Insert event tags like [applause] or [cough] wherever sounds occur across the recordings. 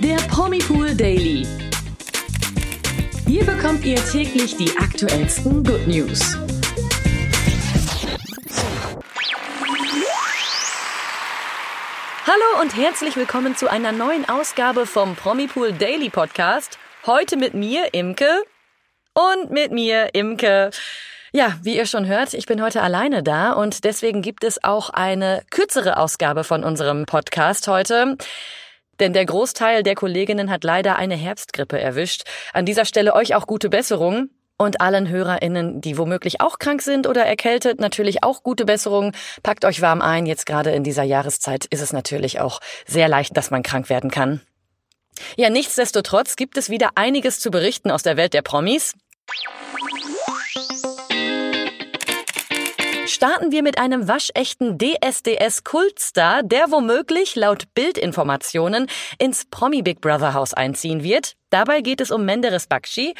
Der Promipool Daily. Hier bekommt ihr täglich die aktuellsten Good News. Hallo und herzlich willkommen zu einer neuen Ausgabe vom Promipool Daily Podcast. Heute mit mir, Imke. Und mit mir, Imke. Ja, wie ihr schon hört, ich bin heute alleine da und deswegen gibt es auch eine kürzere Ausgabe von unserem Podcast heute. Denn der Großteil der Kolleginnen hat leider eine Herbstgrippe erwischt. An dieser Stelle euch auch gute Besserung. Und allen HörerInnen, die womöglich auch krank sind oder erkältet, natürlich auch gute Besserung. Packt euch warm ein. Jetzt gerade in dieser Jahreszeit ist es natürlich auch sehr leicht, dass man krank werden kann. Ja, nichtsdestotrotz gibt es wieder einiges zu berichten aus der Welt der Promis. Starten wir mit einem waschechten DSDS-Kultstar, der womöglich laut Bildinformationen ins Promi Big Brother Haus einziehen wird. Dabei geht es um Menderes Bakshi.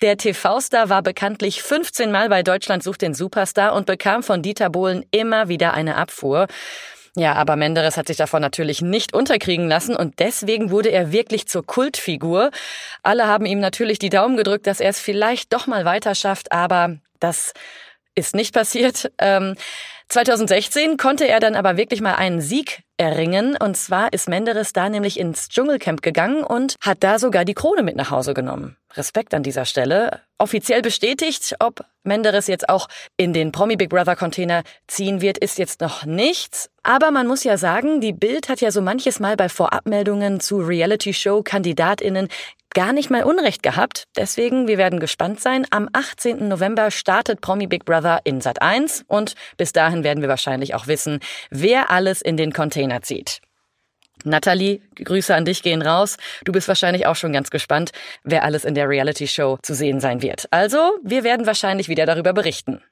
Der TV-Star war bekanntlich 15 Mal bei Deutschland sucht den Superstar und bekam von Dieter Bohlen immer wieder eine Abfuhr. Ja, aber Menderes hat sich davon natürlich nicht unterkriegen lassen und deswegen wurde er wirklich zur Kultfigur. Alle haben ihm natürlich die Daumen gedrückt, dass er es vielleicht doch mal weiter schafft, aber das ist nicht passiert. Ähm, 2016 konnte er dann aber wirklich mal einen Sieg erringen. Und zwar ist Menderes da nämlich ins Dschungelcamp gegangen und hat da sogar die Krone mit nach Hause genommen. Respekt an dieser Stelle. Offiziell bestätigt, ob Menderes jetzt auch in den Promi Big Brother Container ziehen wird, ist jetzt noch nichts. Aber man muss ja sagen, die Bild hat ja so manches Mal bei Vorabmeldungen zu Reality-Show-KandidatInnen gar nicht mal Unrecht gehabt. Deswegen, wir werden gespannt sein. Am 18. November startet Promi Big Brother in Sat 1 und bis dahin werden wir wahrscheinlich auch wissen, wer alles in den Container zieht. Natalie, Grüße an dich gehen raus. Du bist wahrscheinlich auch schon ganz gespannt, wer alles in der Reality Show zu sehen sein wird. Also, wir werden wahrscheinlich wieder darüber berichten.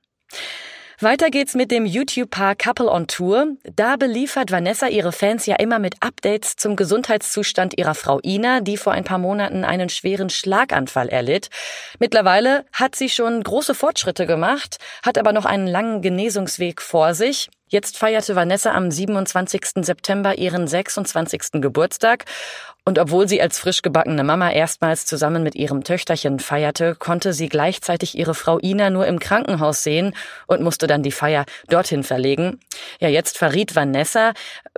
Weiter geht's mit dem YouTube-Paar Couple on Tour. Da beliefert Vanessa ihre Fans ja immer mit Updates zum Gesundheitszustand ihrer Frau Ina, die vor ein paar Monaten einen schweren Schlaganfall erlitt. Mittlerweile hat sie schon große Fortschritte gemacht, hat aber noch einen langen Genesungsweg vor sich. Jetzt feierte Vanessa am 27. September ihren 26. Geburtstag. Und obwohl sie als frisch gebackene Mama erstmals zusammen mit ihrem Töchterchen feierte, konnte sie gleichzeitig ihre Frau Ina nur im Krankenhaus sehen und musste dann die Feier dorthin verlegen. Ja, jetzt verriet Vanessa,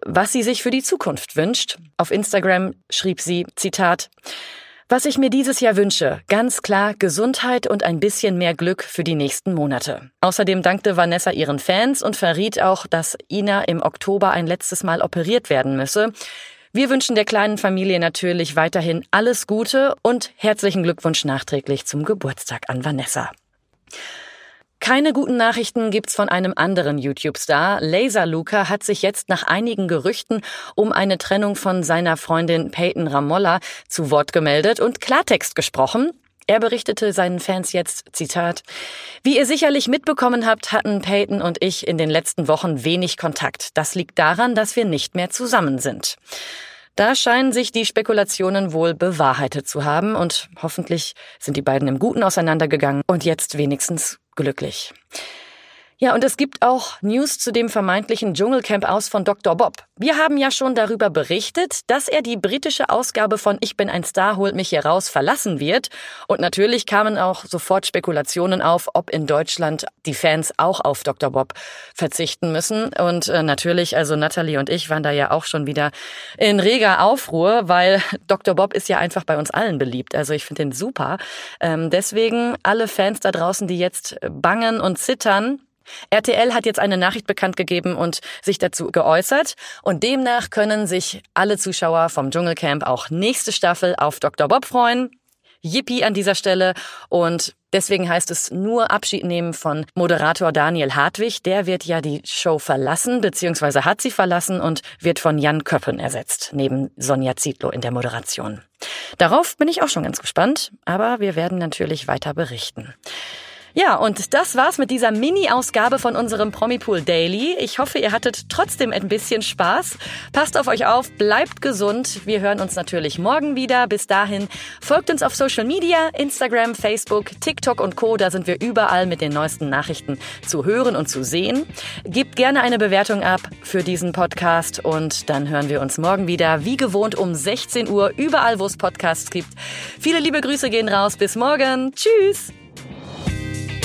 was sie sich für die Zukunft wünscht. Auf Instagram schrieb sie, Zitat, was ich mir dieses Jahr wünsche, ganz klar Gesundheit und ein bisschen mehr Glück für die nächsten Monate. Außerdem dankte Vanessa ihren Fans und verriet auch, dass Ina im Oktober ein letztes Mal operiert werden müsse. Wir wünschen der kleinen Familie natürlich weiterhin alles Gute und herzlichen Glückwunsch nachträglich zum Geburtstag an Vanessa. Keine guten Nachrichten gibt's von einem anderen YouTube-Star. Laser Luca hat sich jetzt nach einigen Gerüchten um eine Trennung von seiner Freundin Peyton Ramolla zu Wort gemeldet und Klartext gesprochen. Er berichtete seinen Fans jetzt, Zitat, Wie ihr sicherlich mitbekommen habt, hatten Peyton und ich in den letzten Wochen wenig Kontakt. Das liegt daran, dass wir nicht mehr zusammen sind. Da scheinen sich die Spekulationen wohl bewahrheitet zu haben und hoffentlich sind die beiden im Guten auseinandergegangen und jetzt wenigstens glücklich. Ja, und es gibt auch News zu dem vermeintlichen Dschungelcamp aus von Dr. Bob. Wir haben ja schon darüber berichtet, dass er die britische Ausgabe von Ich bin ein Star, holt mich hier raus verlassen wird. Und natürlich kamen auch sofort Spekulationen auf, ob in Deutschland die Fans auch auf Dr. Bob verzichten müssen. Und äh, natürlich, also Natalie und ich waren da ja auch schon wieder in reger Aufruhr, weil [laughs] Dr. Bob ist ja einfach bei uns allen beliebt. Also ich finde den super. Ähm, deswegen alle Fans da draußen, die jetzt bangen und zittern, RTL hat jetzt eine Nachricht bekannt gegeben und sich dazu geäußert. Und demnach können sich alle Zuschauer vom Dschungelcamp auch nächste Staffel auf Dr. Bob freuen. Yippie an dieser Stelle. Und deswegen heißt es nur Abschied nehmen von Moderator Daniel Hartwig. Der wird ja die Show verlassen, beziehungsweise hat sie verlassen und wird von Jan Köppen ersetzt, neben Sonja Zietlow in der Moderation. Darauf bin ich auch schon ganz gespannt, aber wir werden natürlich weiter berichten. Ja, und das war's mit dieser Mini-Ausgabe von unserem Promipool Daily. Ich hoffe, ihr hattet trotzdem ein bisschen Spaß. Passt auf euch auf, bleibt gesund. Wir hören uns natürlich morgen wieder. Bis dahin folgt uns auf Social Media, Instagram, Facebook, TikTok und Co. Da sind wir überall mit den neuesten Nachrichten zu hören und zu sehen. Gebt gerne eine Bewertung ab für diesen Podcast und dann hören wir uns morgen wieder, wie gewohnt um 16 Uhr, überall, wo es Podcasts gibt. Viele liebe Grüße gehen raus. Bis morgen. Tschüss.